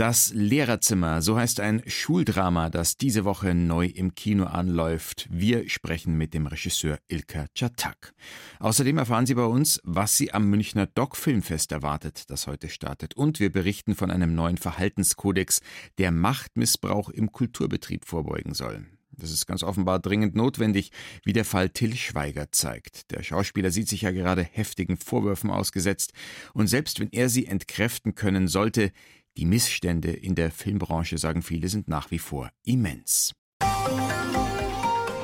Das Lehrerzimmer, so heißt ein Schuldrama, das diese Woche neu im Kino anläuft. Wir sprechen mit dem Regisseur Ilka Chatak. Außerdem erfahren Sie bei uns, was Sie am Münchner Doc Filmfest erwartet, das heute startet. Und wir berichten von einem neuen Verhaltenskodex, der Machtmissbrauch im Kulturbetrieb vorbeugen soll. Das ist ganz offenbar dringend notwendig, wie der Fall Till Schweiger zeigt. Der Schauspieler sieht sich ja gerade heftigen Vorwürfen ausgesetzt, und selbst wenn er sie entkräften können sollte, die Missstände in der Filmbranche, sagen viele, sind nach wie vor immens.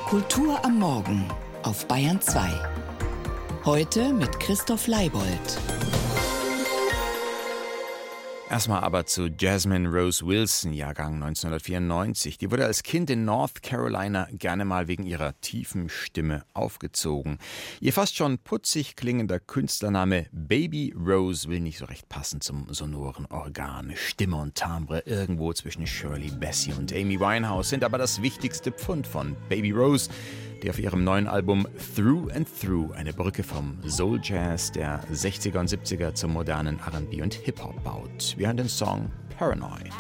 Kultur am Morgen auf Bayern 2. Heute mit Christoph Leibold. Erstmal aber zu Jasmine Rose Wilson, Jahrgang 1994. Die wurde als Kind in North Carolina gerne mal wegen ihrer tiefen Stimme aufgezogen. Ihr fast schon putzig klingender Künstlername Baby Rose will nicht so recht passen zum sonoren Organ. Stimme und Timbre irgendwo zwischen Shirley Bassey und Amy Winehouse sind aber das wichtigste Pfund von Baby Rose die auf ihrem neuen Album Through and Through eine Brücke vom Soul Jazz der 60er und 70er zum modernen RB und Hip-Hop baut. Wir hören den Song Paranoid.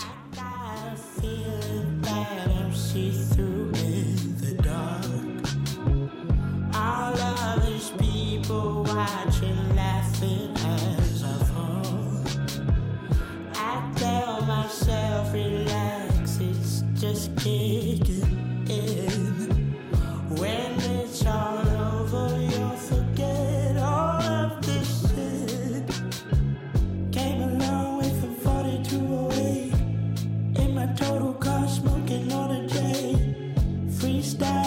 stars.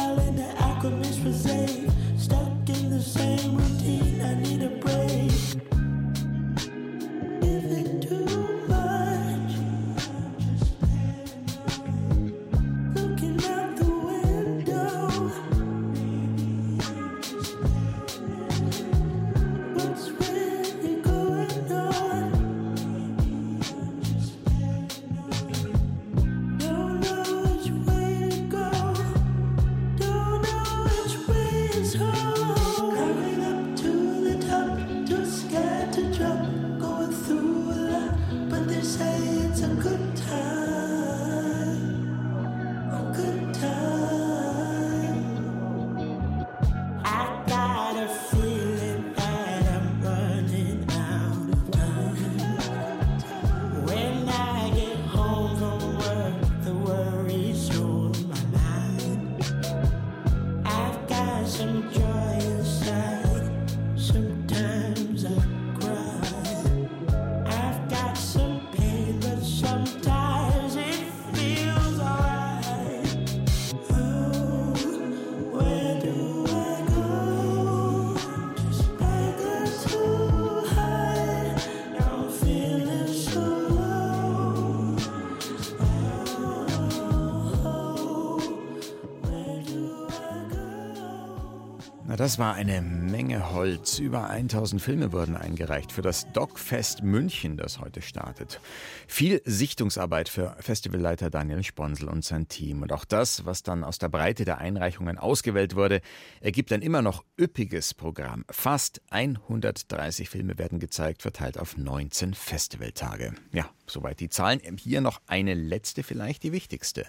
Das war eine Menge Holz. Über 1000 Filme wurden eingereicht für das Dogfest München, das heute startet. Viel Sichtungsarbeit für Festivalleiter Daniel Sponsel und sein Team. Und auch das, was dann aus der Breite der Einreichungen ausgewählt wurde, ergibt ein immer noch üppiges Programm. Fast 130 Filme werden gezeigt, verteilt auf 19 Festivaltage. Ja, soweit die Zahlen. Hier noch eine letzte, vielleicht die wichtigste.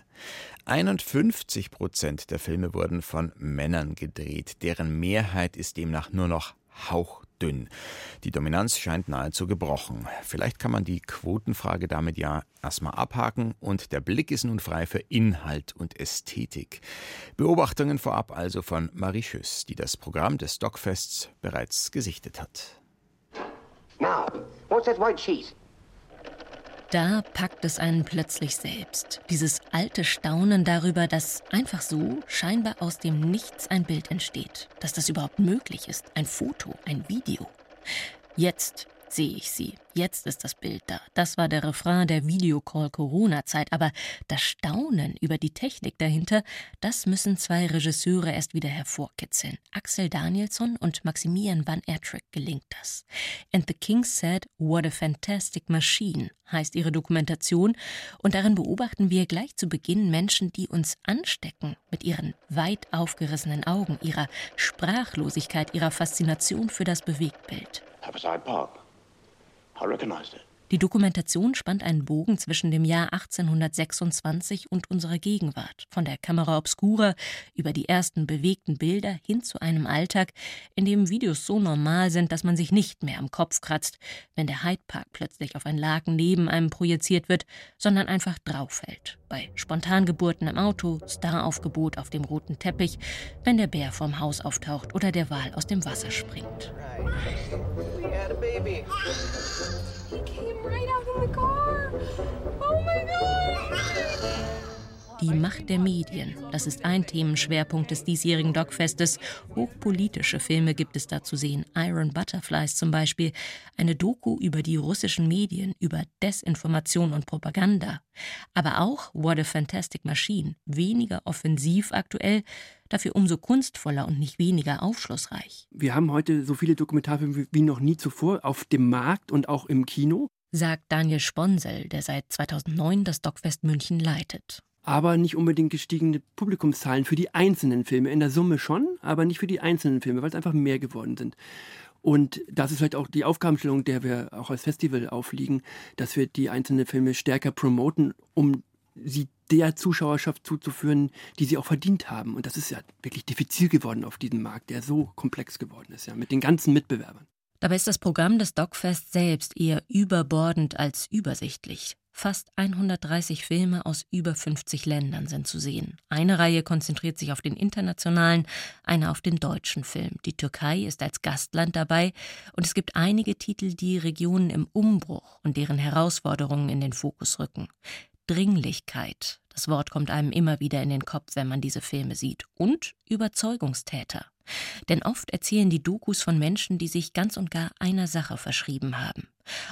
51 Prozent der Filme wurden von Männern gedreht. Deren Mehrheit ist demnach nur noch hauchdünn. Die Dominanz scheint nahezu gebrochen. Vielleicht kann man die Quotenfrage damit ja erstmal abhaken und der Blick ist nun frei für Inhalt und Ästhetik. Beobachtungen vorab also von Marie Schüss, die das Programm des Stockfests bereits gesichtet hat. Now, what's that white cheese? Da packt es einen plötzlich selbst. Dieses alte Staunen darüber, dass einfach so scheinbar aus dem Nichts ein Bild entsteht. Dass das überhaupt möglich ist. Ein Foto, ein Video. Jetzt sehe ich sie. Jetzt ist das Bild da. Das war der Refrain der Videocall-Corona-Zeit. Aber das Staunen über die Technik dahinter, das müssen zwei Regisseure erst wieder hervorkitzeln. Axel Danielsson und Maximilian Van Ertrick gelingt das. And the King said, What a fantastic machine heißt ihre Dokumentation. Und darin beobachten wir gleich zu Beginn Menschen, die uns anstecken mit ihren weit aufgerissenen Augen, ihrer Sprachlosigkeit, ihrer Faszination für das Bewegtbild. Haverside Park. I recognized it. Die Dokumentation spannt einen Bogen zwischen dem Jahr 1826 und unserer Gegenwart, von der Kamera obscura über die ersten bewegten Bilder hin zu einem Alltag, in dem Videos so normal sind, dass man sich nicht mehr am Kopf kratzt, wenn der Hyde Park plötzlich auf ein Laken neben einem projiziert wird, sondern einfach drauffällt. Bei Spontangeburten im Auto, Staraufgebot auf dem roten Teppich, wenn der Bär vorm Haus auftaucht oder der Wal aus dem Wasser springt. He came right out of the car. Oh my god! Die Macht der Medien, das ist ein Themenschwerpunkt des diesjährigen Dogfestes. Hochpolitische Filme gibt es da zu sehen. Iron Butterflies zum Beispiel. Eine Doku über die russischen Medien, über Desinformation und Propaganda. Aber auch What a Fantastic Machine. Weniger offensiv aktuell, dafür umso kunstvoller und nicht weniger aufschlussreich. Wir haben heute so viele Dokumentarfilme wie noch nie zuvor auf dem Markt und auch im Kino. Sagt Daniel Sponsel, der seit 2009 das Dogfest München leitet aber nicht unbedingt gestiegene Publikumszahlen für die einzelnen Filme. In der Summe schon, aber nicht für die einzelnen Filme, weil es einfach mehr geworden sind. Und das ist vielleicht auch die Aufgabenstellung, der wir auch als Festival aufliegen, dass wir die einzelnen Filme stärker promoten, um sie der Zuschauerschaft zuzuführen, die sie auch verdient haben. Und das ist ja wirklich diffizil geworden auf diesem Markt, der so komplex geworden ist, ja, mit den ganzen Mitbewerbern. Dabei ist das Programm des Dogfest selbst eher überbordend als übersichtlich. Fast 130 Filme aus über 50 Ländern sind zu sehen. Eine Reihe konzentriert sich auf den internationalen, eine auf den deutschen Film. Die Türkei ist als Gastland dabei und es gibt einige Titel, die Regionen im Umbruch und deren Herausforderungen in den Fokus rücken. Dringlichkeit, das Wort kommt einem immer wieder in den Kopf, wenn man diese Filme sieht, und Überzeugungstäter. Denn oft erzählen die Dokus von Menschen, die sich ganz und gar einer Sache verschrieben haben.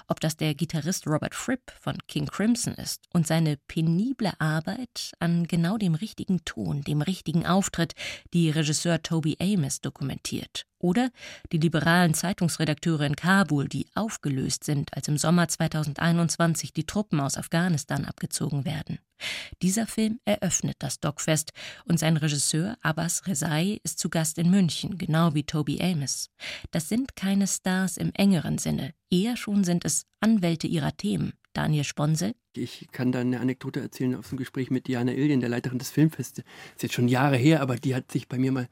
Ob das der Gitarrist Robert Fripp von King Crimson ist und seine penible Arbeit an genau dem richtigen Ton, dem richtigen Auftritt, die Regisseur Toby Amos dokumentiert. Oder die liberalen Zeitungsredakteure in Kabul, die aufgelöst sind, als im Sommer 2021 die Truppen aus Afghanistan abgezogen werden. Dieser Film eröffnet das Dogfest und sein Regisseur Abbas Rezai ist zu Gast in München, genau wie Toby Amos. Das sind keine Stars im engeren Sinne, eher schon sind es Anwälte ihrer Themen. Daniel Sponsel. Ich kann da eine Anekdote erzählen aus dem Gespräch mit Diana Ilien, der Leiterin des Filmfestes. Ist jetzt schon Jahre her, aber die hat sich bei mir mal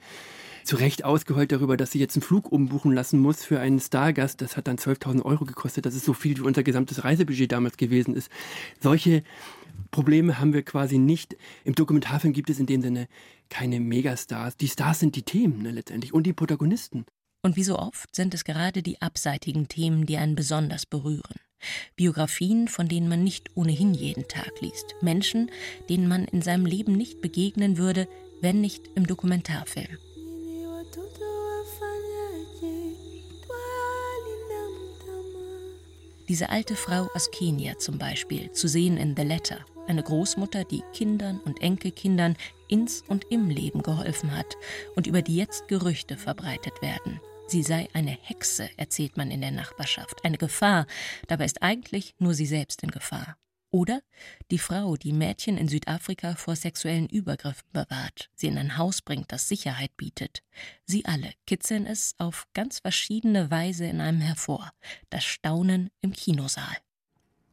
zu Recht ausgeheult darüber, dass sie jetzt einen Flug umbuchen lassen muss für einen Stargast. Das hat dann 12.000 Euro gekostet. Das ist so viel, wie unser gesamtes Reisebudget damals gewesen ist. Solche Probleme haben wir quasi nicht. Im Dokumentarfilm gibt es in dem Sinne keine Megastars. Die Stars sind die Themen ne, letztendlich und die Protagonisten. Und wie so oft sind es gerade die abseitigen Themen, die einen besonders berühren. Biografien, von denen man nicht ohnehin jeden Tag liest. Menschen, denen man in seinem Leben nicht begegnen würde, wenn nicht im Dokumentarfilm. Diese alte Frau aus Kenia zum Beispiel, zu sehen in The Letter, eine Großmutter, die Kindern und Enkelkindern ins und im Leben geholfen hat und über die jetzt Gerüchte verbreitet werden. Sie sei eine Hexe, erzählt man in der Nachbarschaft, eine Gefahr, dabei ist eigentlich nur sie selbst in Gefahr. Oder die Frau, die Mädchen in Südafrika vor sexuellen Übergriffen bewahrt, sie in ein Haus bringt, das Sicherheit bietet. Sie alle kitzeln es auf ganz verschiedene Weise in einem hervor. Das Staunen im Kinosaal.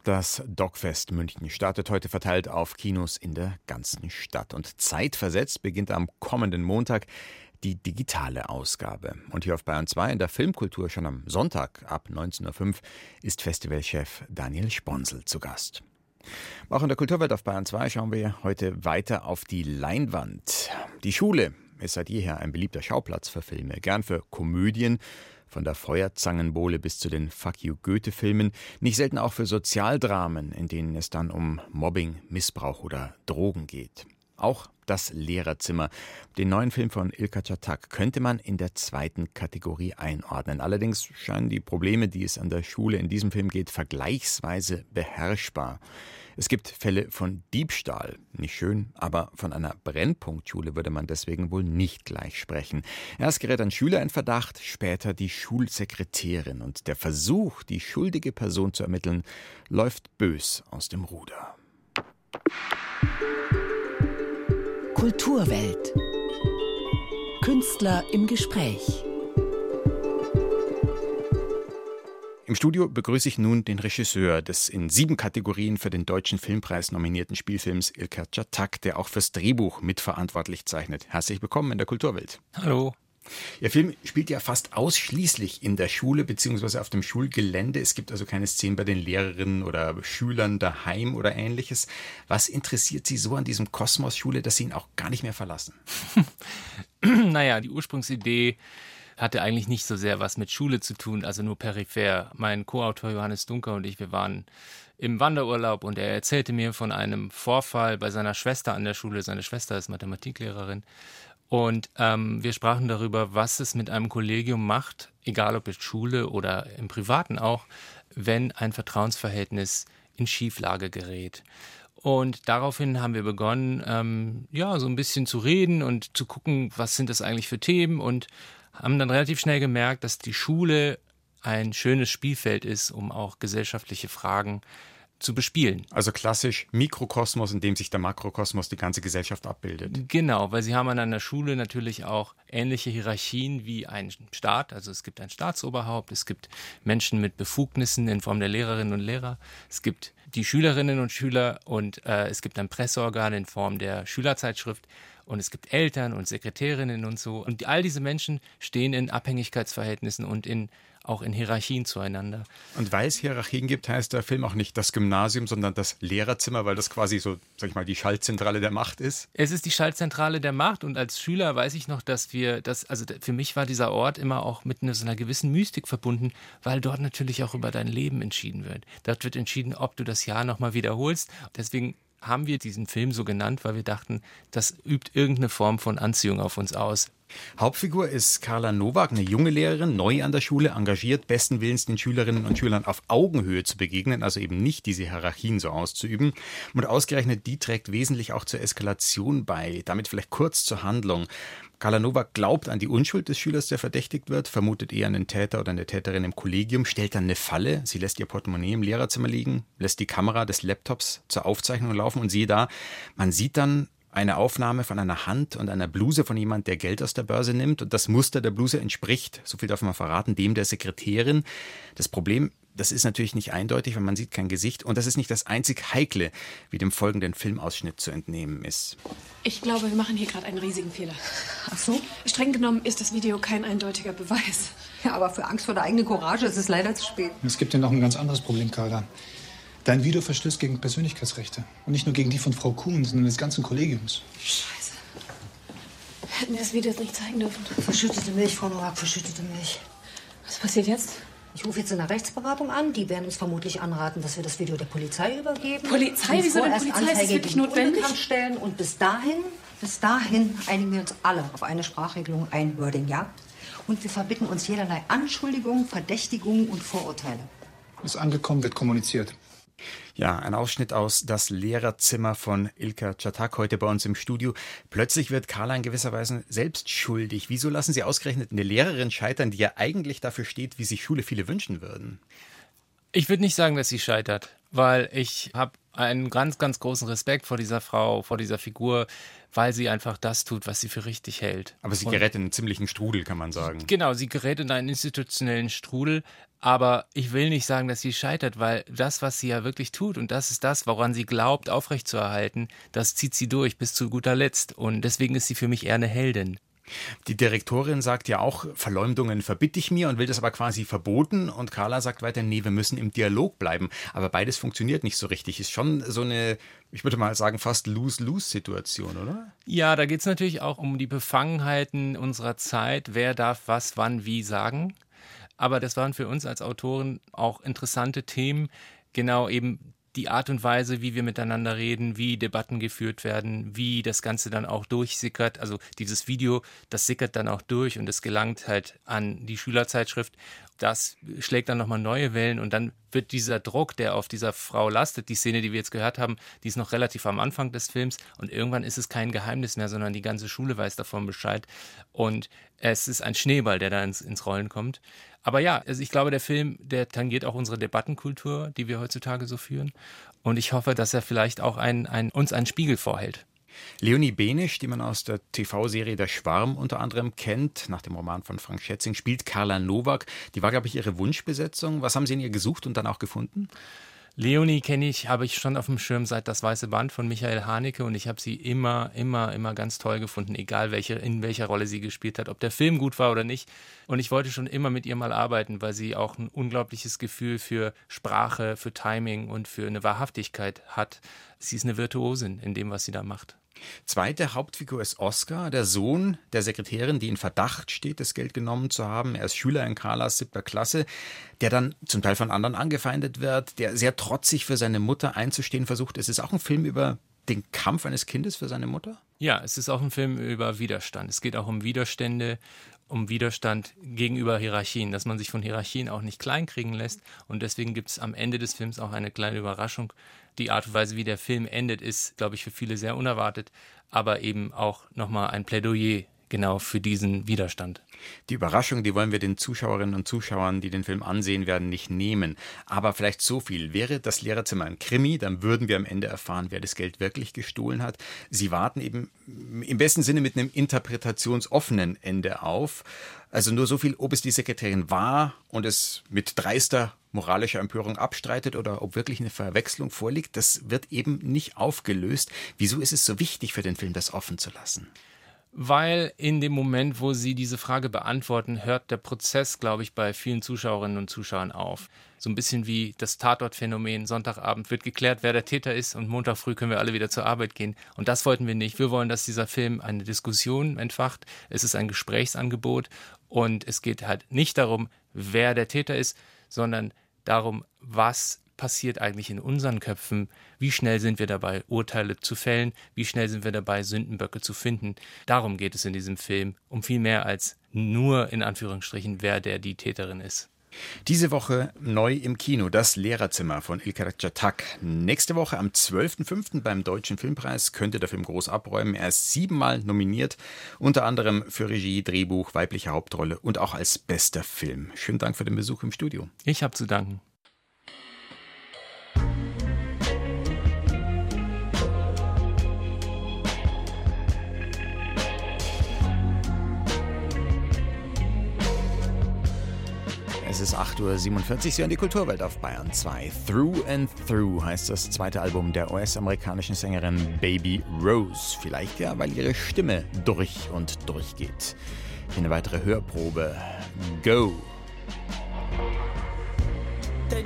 Das Dogfest München startet heute verteilt auf Kinos in der ganzen Stadt. Und zeitversetzt beginnt am kommenden Montag die digitale Ausgabe. Und hier auf Bayern 2 in der Filmkultur schon am Sonntag ab 19.05 Uhr ist Festivalchef Daniel Sponsel zu Gast. Auch in der Kulturwelt auf Bayern 2 schauen wir heute weiter auf die Leinwand. Die Schule ist seit jeher ein beliebter Schauplatz für Filme, gern für Komödien, von der Feuerzangenbowle bis zu den Fuck You Goethe-Filmen, nicht selten auch für Sozialdramen, in denen es dann um Mobbing, Missbrauch oder Drogen geht. Auch das Lehrerzimmer. Den neuen Film von Ilka Chatak könnte man in der zweiten Kategorie einordnen. Allerdings scheinen die Probleme, die es an der Schule in diesem Film geht, vergleichsweise beherrschbar. Es gibt Fälle von Diebstahl. Nicht schön, aber von einer Brennpunktschule würde man deswegen wohl nicht gleich sprechen. Erst gerät ein Schüler in Verdacht, später die Schulsekretärin. Und der Versuch, die schuldige Person zu ermitteln, läuft bös aus dem Ruder. Kulturwelt. Künstler im Gespräch. Im Studio begrüße ich nun den Regisseur des in sieben Kategorien für den Deutschen Filmpreis nominierten Spielfilms Ilker Çatak, der auch fürs Drehbuch mitverantwortlich zeichnet. Herzlich willkommen in der Kulturwelt. Hallo. Ihr Film spielt ja fast ausschließlich in der Schule bzw. auf dem Schulgelände. Es gibt also keine Szenen bei den Lehrerinnen oder Schülern daheim oder ähnliches. Was interessiert Sie so an diesem Kosmos Schule, dass Sie ihn auch gar nicht mehr verlassen? naja, die Ursprungsidee hatte eigentlich nicht so sehr was mit Schule zu tun, also nur peripher. Mein Co-Autor Johannes Dunker und ich, wir waren im Wanderurlaub und er erzählte mir von einem Vorfall bei seiner Schwester an der Schule. Seine Schwester ist Mathematiklehrerin. Und ähm, wir sprachen darüber, was es mit einem Kollegium macht, egal ob jetzt Schule oder im Privaten auch, wenn ein Vertrauensverhältnis in Schieflage gerät. Und daraufhin haben wir begonnen, ähm, ja, so ein bisschen zu reden und zu gucken, was sind das eigentlich für Themen und haben dann relativ schnell gemerkt, dass die Schule ein schönes Spielfeld ist, um auch gesellschaftliche Fragen zu bespielen. Also klassisch Mikrokosmos, in dem sich der Makrokosmos die ganze Gesellschaft abbildet. Genau, weil sie haben an einer Schule natürlich auch ähnliche Hierarchien wie ein Staat. Also es gibt ein Staatsoberhaupt, es gibt Menschen mit Befugnissen in Form der Lehrerinnen und Lehrer, es gibt die Schülerinnen und Schüler und äh, es gibt ein Presseorgan in Form der Schülerzeitschrift und es gibt Eltern und Sekretärinnen und so. Und all diese Menschen stehen in Abhängigkeitsverhältnissen und in auch in Hierarchien zueinander. Und weil es Hierarchien gibt, heißt der Film auch nicht das Gymnasium, sondern das Lehrerzimmer, weil das quasi so, sag ich mal, die Schaltzentrale der Macht ist? Es ist die Schaltzentrale der Macht und als Schüler weiß ich noch, dass wir das, also für mich war dieser Ort immer auch mit so einer gewissen Mystik verbunden, weil dort natürlich auch über dein Leben entschieden wird. Dort wird entschieden, ob du das Jahr nochmal wiederholst. Deswegen haben wir diesen Film so genannt, weil wir dachten, das übt irgendeine Form von Anziehung auf uns aus. Hauptfigur ist Carla Nowak, eine junge Lehrerin, neu an der Schule, engagiert, besten Willens den Schülerinnen und Schülern auf Augenhöhe zu begegnen, also eben nicht diese Hierarchien so auszuüben. Und ausgerechnet die trägt wesentlich auch zur Eskalation bei, damit vielleicht kurz zur Handlung. Carla Nowak glaubt an die Unschuld des Schülers, der verdächtigt wird, vermutet eher einen Täter oder eine Täterin im Kollegium, stellt dann eine Falle. Sie lässt ihr Portemonnaie im Lehrerzimmer liegen, lässt die Kamera des Laptops zur Aufzeichnung laufen und siehe da, man sieht dann eine Aufnahme von einer Hand und einer Bluse von jemand, der Geld aus der Börse nimmt. Und das Muster der Bluse entspricht, so viel darf man verraten, dem der Sekretärin. Das Problem das ist natürlich nicht eindeutig, weil man sieht kein Gesicht. Und das ist nicht das einzig Heikle, wie dem folgenden Filmausschnitt zu entnehmen ist. Ich glaube, wir machen hier gerade einen riesigen Fehler. Ach so? Streng genommen ist das Video kein eindeutiger Beweis. Ja, aber für Angst vor der eigenen Courage ist es leider zu spät. Es gibt ja noch ein ganz anderes Problem, Carla. Dein Video verstößt gegen Persönlichkeitsrechte. Und nicht nur gegen die von Frau Kuhn, sondern des ganzen Kollegiums. Scheiße. Hätten wir das Video jetzt nicht zeigen dürfen. Verschüttete Milch, Frau Nowak, verschüttete Milch. Was passiert jetzt? Ich rufe jetzt in der Rechtsberatung an. Die werden uns vermutlich anraten, dass wir das Video der Polizei übergeben. Polizei? Wieso denn Polizei? Ist das Anzeige wirklich gegen notwendig? Stellen. Und bis dahin, bis dahin einigen wir uns alle auf eine Sprachregelung, ein Wording, ja? Und wir verbitten uns jederlei Anschuldigungen, Verdächtigungen und Vorurteile. Ist angekommen, wird kommuniziert. Ja, ein Ausschnitt aus Das Lehrerzimmer von Ilka Çatak heute bei uns im Studio. Plötzlich wird Carla in gewisser Weise selbst schuldig. Wieso lassen Sie ausgerechnet eine Lehrerin scheitern, die ja eigentlich dafür steht, wie sich Schule viele wünschen würden? Ich würde nicht sagen, dass sie scheitert, weil ich habe einen ganz, ganz großen Respekt vor dieser Frau, vor dieser Figur, weil sie einfach das tut, was sie für richtig hält. Aber sie gerät in einen ziemlichen Strudel, kann man sagen. Genau, sie gerät in einen institutionellen Strudel, aber ich will nicht sagen, dass sie scheitert, weil das, was sie ja wirklich tut, und das ist das, woran sie glaubt, aufrechtzuerhalten, das zieht sie durch bis zu guter Letzt. Und deswegen ist sie für mich eher eine Heldin. Die Direktorin sagt ja auch, Verleumdungen verbitte ich mir und will das aber quasi verboten. Und Carla sagt weiter, nee, wir müssen im Dialog bleiben. Aber beides funktioniert nicht so richtig. Ist schon so eine, ich würde mal sagen, fast Lose-Lose-Situation, oder? Ja, da geht es natürlich auch um die Befangenheiten unserer Zeit. Wer darf was, wann, wie sagen. Aber das waren für uns als Autoren auch interessante Themen. Genau eben die Art und Weise, wie wir miteinander reden, wie Debatten geführt werden, wie das Ganze dann auch durchsickert. Also dieses Video, das sickert dann auch durch und es gelangt halt an die Schülerzeitschrift. Das schlägt dann nochmal neue Wellen und dann wird dieser Druck, der auf dieser Frau lastet, die Szene, die wir jetzt gehört haben, die ist noch relativ am Anfang des Films und irgendwann ist es kein Geheimnis mehr, sondern die ganze Schule weiß davon Bescheid und es ist ein Schneeball, der da ins, ins Rollen kommt. Aber ja, also ich glaube, der Film, der tangiert auch unsere Debattenkultur, die wir heutzutage so führen. Und ich hoffe, dass er vielleicht auch ein, ein, uns einen Spiegel vorhält. Leonie Benisch, die man aus der TV-Serie Der Schwarm unter anderem kennt, nach dem Roman von Frank Schätzing, spielt Carla Nowak. Die war, glaube ich, ihre Wunschbesetzung. Was haben Sie in ihr gesucht und dann auch gefunden? Leonie kenne ich, habe ich schon auf dem Schirm seit Das Weiße Band von Michael Haneke und ich habe sie immer, immer, immer ganz toll gefunden, egal welche, in welcher Rolle sie gespielt hat, ob der Film gut war oder nicht. Und ich wollte schon immer mit ihr mal arbeiten, weil sie auch ein unglaubliches Gefühl für Sprache, für Timing und für eine Wahrhaftigkeit hat. Sie ist eine Virtuosin in dem, was sie da macht. Zweite Hauptfigur ist Oscar, der Sohn der Sekretärin, die in Verdacht steht, das Geld genommen zu haben. Er ist Schüler in Carlas siebter Klasse, der dann zum Teil von anderen angefeindet wird, der sehr trotzig für seine Mutter einzustehen versucht. Es ist auch ein Film über den Kampf eines Kindes für seine Mutter? Ja, es ist auch ein Film über Widerstand. Es geht auch um Widerstände, um Widerstand gegenüber Hierarchien, dass man sich von Hierarchien auch nicht kleinkriegen lässt. Und deswegen gibt es am Ende des Films auch eine kleine Überraschung. Die Art und Weise, wie der Film endet, ist, glaube ich, für viele sehr unerwartet, aber eben auch nochmal ein Plädoyer genau für diesen Widerstand. Die Überraschung, die wollen wir den Zuschauerinnen und Zuschauern, die den Film ansehen werden, nicht nehmen. Aber vielleicht so viel. Wäre das Lehrerzimmer ein Krimi, dann würden wir am Ende erfahren, wer das Geld wirklich gestohlen hat. Sie warten eben im besten Sinne mit einem interpretationsoffenen Ende auf. Also nur so viel, ob es die Sekretärin war und es mit dreister moralischer Empörung abstreitet oder ob wirklich eine Verwechslung vorliegt, das wird eben nicht aufgelöst. Wieso ist es so wichtig für den Film, das offen zu lassen? weil in dem Moment, wo sie diese Frage beantworten, hört der Prozess, glaube ich, bei vielen Zuschauerinnen und Zuschauern auf. So ein bisschen wie das Tatortphänomen. Sonntagabend wird geklärt, wer der Täter ist und Montag früh können wir alle wieder zur Arbeit gehen. Und das wollten wir nicht. Wir wollen, dass dieser Film eine Diskussion entfacht. Es ist ein Gesprächsangebot und es geht halt nicht darum, wer der Täter ist, sondern darum, was passiert eigentlich in unseren Köpfen? Wie schnell sind wir dabei, Urteile zu fällen? Wie schnell sind wir dabei, Sündenböcke zu finden? Darum geht es in diesem Film, um viel mehr als nur in Anführungsstrichen, wer der die Täterin ist. Diese Woche neu im Kino das Lehrerzimmer von Ilker Catak. Nächste Woche am 12.05. beim Deutschen Filmpreis könnte der Film groß abräumen. Er ist siebenmal nominiert, unter anderem für Regie, Drehbuch, weibliche Hauptrolle und auch als bester Film. Schönen Dank für den Besuch im Studio. Ich habe zu danken. Ist 8.47 Uhr, Sie hören die Kulturwelt auf Bayern 2. Through and Through heißt das zweite Album der US-amerikanischen Sängerin Baby Rose. Vielleicht ja, weil ihre Stimme durch und durch geht. Eine weitere Hörprobe. Go! The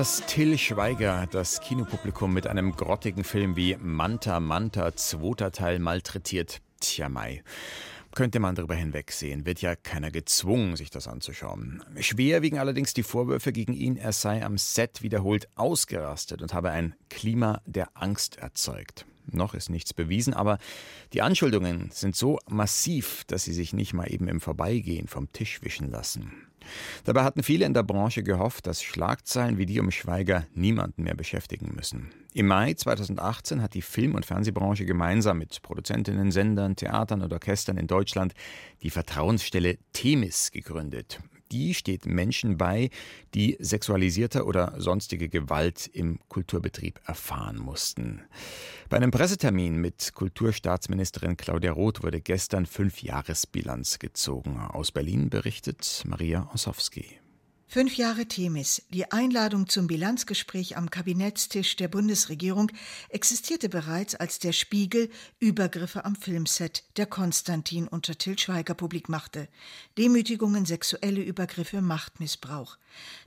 Dass Till Schweiger das Kinopublikum mit einem grottigen Film wie Manta Manta, zweiter Teil, malträtiert, tja Mai. Könnte man darüber hinwegsehen, wird ja keiner gezwungen, sich das anzuschauen. Schwer wiegen allerdings die Vorwürfe gegen ihn, er sei am Set wiederholt ausgerastet und habe ein Klima der Angst erzeugt. Noch ist nichts bewiesen, aber die Anschuldigungen sind so massiv, dass sie sich nicht mal eben im Vorbeigehen vom Tisch wischen lassen. Dabei hatten viele in der Branche gehofft, dass Schlagzeilen wie die um Schweiger niemanden mehr beschäftigen müssen. Im Mai 2018 hat die Film- und Fernsehbranche gemeinsam mit Produzentinnen, Sendern, Theatern und Orchestern in Deutschland die Vertrauensstelle Themis gegründet die steht Menschen bei, die sexualisierte oder sonstige Gewalt im Kulturbetrieb erfahren mussten. Bei einem Pressetermin mit Kulturstaatsministerin Claudia Roth wurde gestern Fünfjahresbilanz gezogen. Aus Berlin berichtet Maria Ossowski. Fünf Jahre Themis. Die Einladung zum Bilanzgespräch am Kabinettstisch der Bundesregierung existierte bereits, als der Spiegel Übergriffe am Filmset der Konstantin unter Till Schweiger publik machte. Demütigungen, sexuelle Übergriffe, Machtmissbrauch.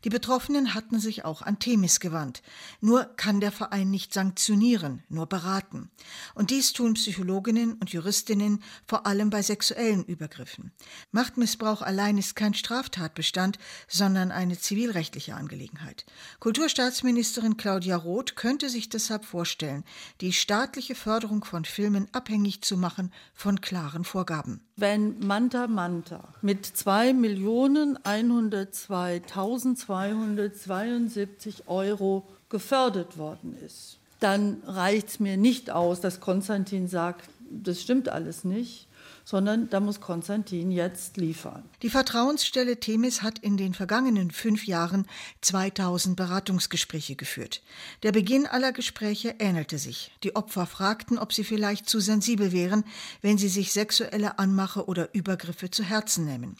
Die Betroffenen hatten sich auch an Themis gewandt. Nur kann der Verein nicht sanktionieren, nur beraten. Und dies tun Psychologinnen und Juristinnen vor allem bei sexuellen Übergriffen. Machtmissbrauch allein ist kein Straftatbestand, sondern eine zivilrechtliche Angelegenheit. Kulturstaatsministerin Claudia Roth könnte sich deshalb vorstellen, die staatliche Förderung von Filmen abhängig zu machen von klaren Vorgaben. Wenn Manta Manta mit 2.102.272 Euro gefördert worden ist, dann reicht es mir nicht aus, dass Konstantin sagt, das stimmt alles nicht, sondern da muss Konstantin jetzt liefern. Die Vertrauensstelle Themis hat in den vergangenen fünf Jahren 2000 Beratungsgespräche geführt. Der Beginn aller Gespräche ähnelte sich. Die Opfer fragten, ob sie vielleicht zu sensibel wären, wenn sie sich sexuelle Anmache oder Übergriffe zu Herzen nehmen.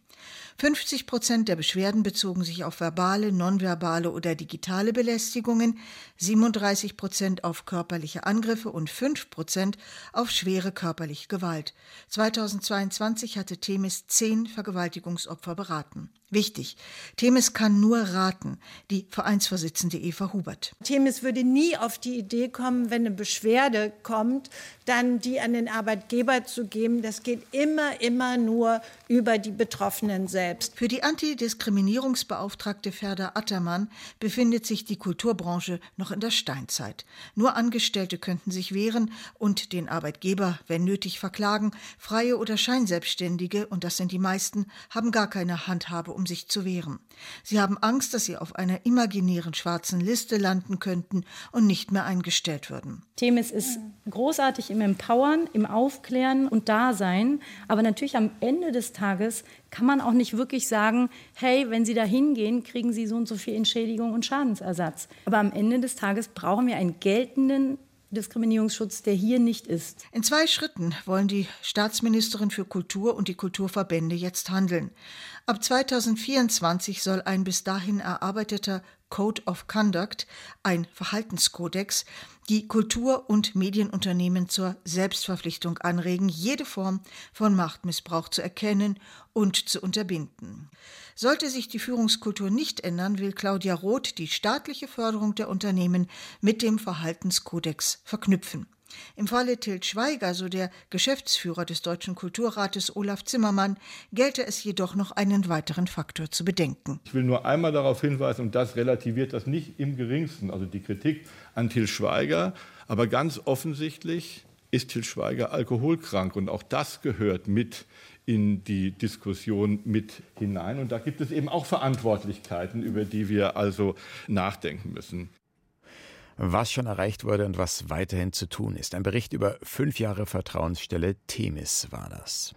50 Prozent der Beschwerden bezogen sich auf verbale, nonverbale oder digitale Belästigungen, 37 Prozent auf körperliche Angriffe und 5 Prozent auf schwere körperliche Gewalt. 2022 hatte Themis zehn Vergewaltigungsopfer beraten. Wichtig, Themis kann nur raten, die Vereinsvorsitzende Eva Hubert. Themis würde nie auf die Idee kommen, wenn eine Beschwerde kommt, dann die an den Arbeitgeber zu geben. Das geht immer, immer nur über die Betroffenen selbst. Für die Antidiskriminierungsbeauftragte Ferda Attermann befindet sich die Kulturbranche noch in der Steinzeit. Nur Angestellte könnten sich wehren und den Arbeitgeber, wenn nötig, verklagen. Freie oder Scheinselbstständige, und das sind die meisten, haben gar keine Handhabe, um sich zu wehren. Sie haben Angst, dass sie auf einer imaginären schwarzen Liste landen könnten und nicht mehr eingestellt würden. Themis ist großartig im Empowern, im Aufklären und Dasein, aber natürlich am Ende des Tages kann man auch nicht wirklich sagen, hey, wenn Sie da hingehen, kriegen Sie so und so viel Entschädigung und Schadensersatz. Aber am Ende des Tages brauchen wir einen geltenden Diskriminierungsschutz, der hier nicht ist. In zwei Schritten wollen die Staatsministerin für Kultur und die Kulturverbände jetzt handeln. Ab 2024 soll ein bis dahin erarbeiteter Code of Conduct, ein Verhaltenskodex, die Kultur- und Medienunternehmen zur Selbstverpflichtung anregen, jede Form von Machtmissbrauch zu erkennen und zu unterbinden. Sollte sich die Führungskultur nicht ändern, will Claudia Roth die staatliche Förderung der Unternehmen mit dem Verhaltenskodex verknüpfen. Im Falle Tilt Schweiger, so der Geschäftsführer des Deutschen Kulturrates Olaf Zimmermann, gelte es jedoch noch einen weiteren Faktor zu bedenken. Ich will nur einmal darauf hinweisen, und das relativiert das nicht im geringsten, also die Kritik an Til Schweiger, aber ganz offensichtlich ist Til Schweiger alkoholkrank und auch das gehört mit in die Diskussion mit hinein. Und da gibt es eben auch Verantwortlichkeiten, über die wir also nachdenken müssen was schon erreicht wurde und was weiterhin zu tun ist. Ein Bericht über fünf Jahre Vertrauensstelle Themis war das.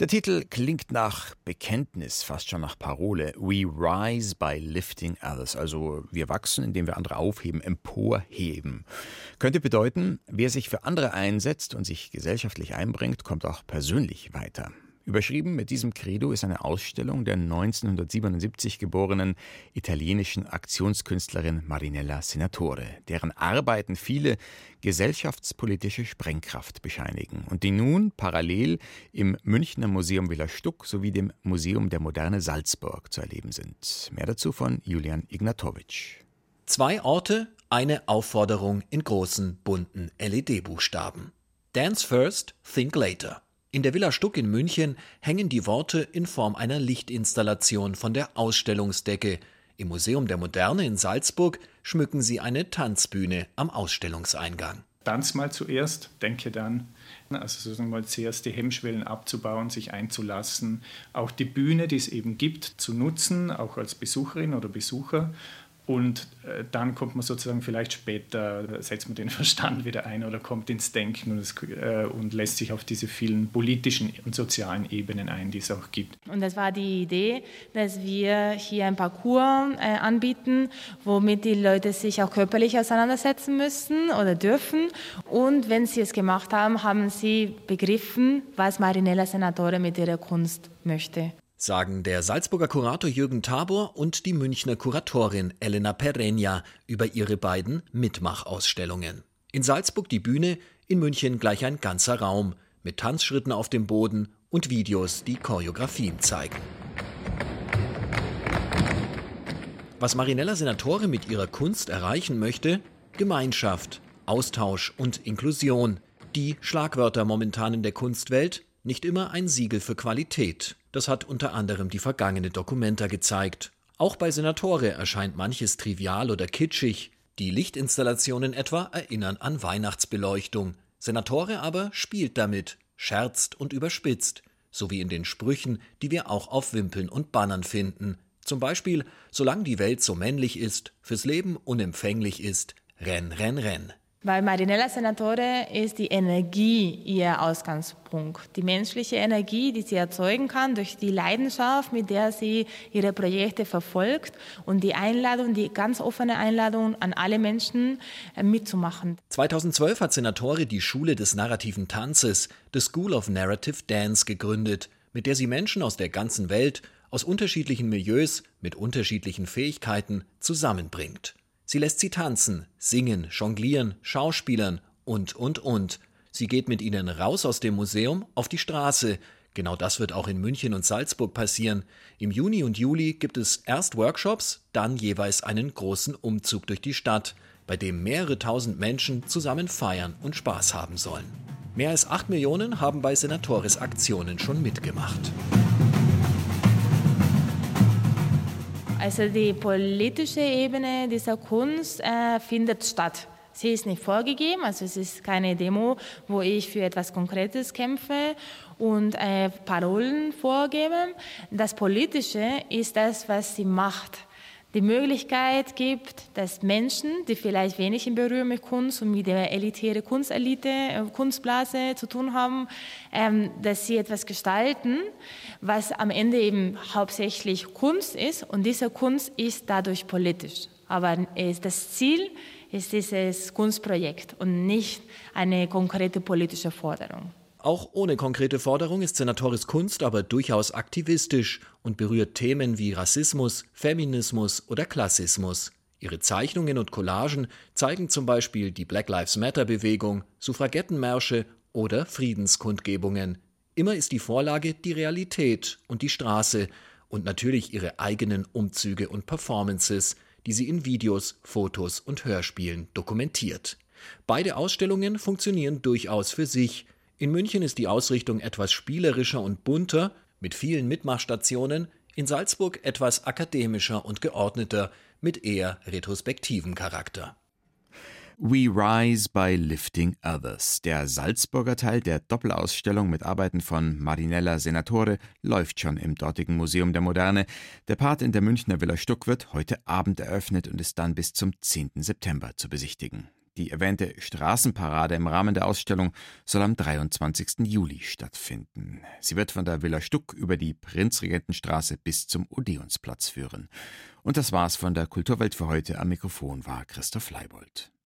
Der Titel klingt nach Bekenntnis, fast schon nach Parole. We rise by lifting others. Also wir wachsen, indem wir andere aufheben, emporheben. Könnte bedeuten, wer sich für andere einsetzt und sich gesellschaftlich einbringt, kommt auch persönlich weiter. Überschrieben mit diesem Credo ist eine Ausstellung der 1977 geborenen italienischen Aktionskünstlerin Marinella Senatore, deren Arbeiten viele gesellschaftspolitische Sprengkraft bescheinigen und die nun parallel im Münchner Museum Villa Stuck sowie dem Museum der Moderne Salzburg zu erleben sind. Mehr dazu von Julian Ignatowitsch. Zwei Orte, eine Aufforderung in großen, bunten LED-Buchstaben. Dance first, think later. In der Villa Stuck in München hängen die Worte in Form einer Lichtinstallation von der Ausstellungsdecke. Im Museum der Moderne in Salzburg schmücken sie eine Tanzbühne am Ausstellungseingang. tanz mal zuerst, denke dann. Also sozusagen mal zuerst die Hemmschwellen abzubauen, sich einzulassen, auch die Bühne, die es eben gibt, zu nutzen, auch als Besucherin oder Besucher und äh, dann kommt man sozusagen vielleicht später, setzt man den Verstand wieder ein oder kommt ins Denken und, es, äh, und, lässt sich auf diese vielen politischen und sozialen Ebenen ein, die es auch gibt. Und das war die Idee, dass wir hier ein Parcours äh, anbieten, womit die Leute sich auch körperlich auseinandersetzen müssen oder dürfen. Und wenn sie es gemacht haben, haben sie begriffen, was Marinella Senatore mit ihrer Kunst möchte sagen der Salzburger Kurator Jürgen Tabor und die Münchner Kuratorin Elena Pereña über ihre beiden Mitmachausstellungen. In Salzburg die Bühne, in München gleich ein ganzer Raum mit Tanzschritten auf dem Boden und Videos, die Choreografien zeigen. Was Marinella Senatore mit ihrer Kunst erreichen möchte? Gemeinschaft, Austausch und Inklusion. Die Schlagwörter momentan in der Kunstwelt, nicht immer ein Siegel für Qualität. Das hat unter anderem die vergangene Dokumenta gezeigt. Auch bei Senatore erscheint manches trivial oder kitschig. Die Lichtinstallationen etwa erinnern an Weihnachtsbeleuchtung. Senatore aber spielt damit, scherzt und überspitzt, so wie in den Sprüchen, die wir auch auf Wimpeln und Bannern finden. Zum Beispiel, solange die Welt so männlich ist, fürs Leben unempfänglich ist, renn, renn, renn. Bei Marinella Senatore ist die Energie ihr Ausgangspunkt. Die menschliche Energie, die sie erzeugen kann durch die Leidenschaft, mit der sie ihre Projekte verfolgt und die Einladung, die ganz offene Einladung an alle Menschen äh, mitzumachen. 2012 hat Senatore die Schule des narrativen Tanzes, The School of Narrative Dance, gegründet, mit der sie Menschen aus der ganzen Welt, aus unterschiedlichen Milieus, mit unterschiedlichen Fähigkeiten zusammenbringt. Sie lässt sie tanzen, singen, jonglieren, schauspielern und, und, und. Sie geht mit ihnen raus aus dem Museum auf die Straße. Genau das wird auch in München und Salzburg passieren. Im Juni und Juli gibt es erst Workshops, dann jeweils einen großen Umzug durch die Stadt, bei dem mehrere tausend Menschen zusammen feiern und Spaß haben sollen. Mehr als acht Millionen haben bei Senatores Aktionen schon mitgemacht. Also die politische Ebene dieser Kunst äh, findet statt. Sie ist nicht vorgegeben, also es ist keine Demo, wo ich für etwas Konkretes kämpfe und äh, Parolen vorgebe. Das Politische ist das, was sie macht die Möglichkeit gibt, dass Menschen, die vielleicht wenig in Berührung mit Kunst und mit der elitären Kunstelite, äh, Kunstblase zu tun haben, ähm, dass sie etwas gestalten, was am Ende eben hauptsächlich Kunst ist und diese Kunst ist dadurch politisch. Aber das Ziel ist dieses Kunstprojekt und nicht eine konkrete politische Forderung. Auch ohne konkrete Forderung ist Senatoris Kunst aber durchaus aktivistisch und berührt Themen wie Rassismus, Feminismus oder Klassismus. Ihre Zeichnungen und Collagen zeigen zum Beispiel die Black Lives Matter Bewegung, Suffragettenmärsche oder Friedenskundgebungen. Immer ist die Vorlage die Realität und die Straße und natürlich ihre eigenen Umzüge und Performances, die sie in Videos, Fotos und Hörspielen dokumentiert. Beide Ausstellungen funktionieren durchaus für sich, in München ist die Ausrichtung etwas spielerischer und bunter, mit vielen Mitmachstationen, in Salzburg etwas akademischer und geordneter, mit eher retrospektivem Charakter. We Rise by Lifting Others. Der Salzburger Teil der Doppelausstellung mit Arbeiten von Marinella Senatore läuft schon im dortigen Museum der Moderne. Der Part in der Münchner Villa Stuck wird heute Abend eröffnet und ist dann bis zum 10. September zu besichtigen. Die erwähnte Straßenparade im Rahmen der Ausstellung soll am 23. Juli stattfinden. Sie wird von der Villa Stuck über die Prinzregentenstraße bis zum Odeonsplatz führen. Und das war's von der Kulturwelt für heute. Am Mikrofon war Christoph Leibold.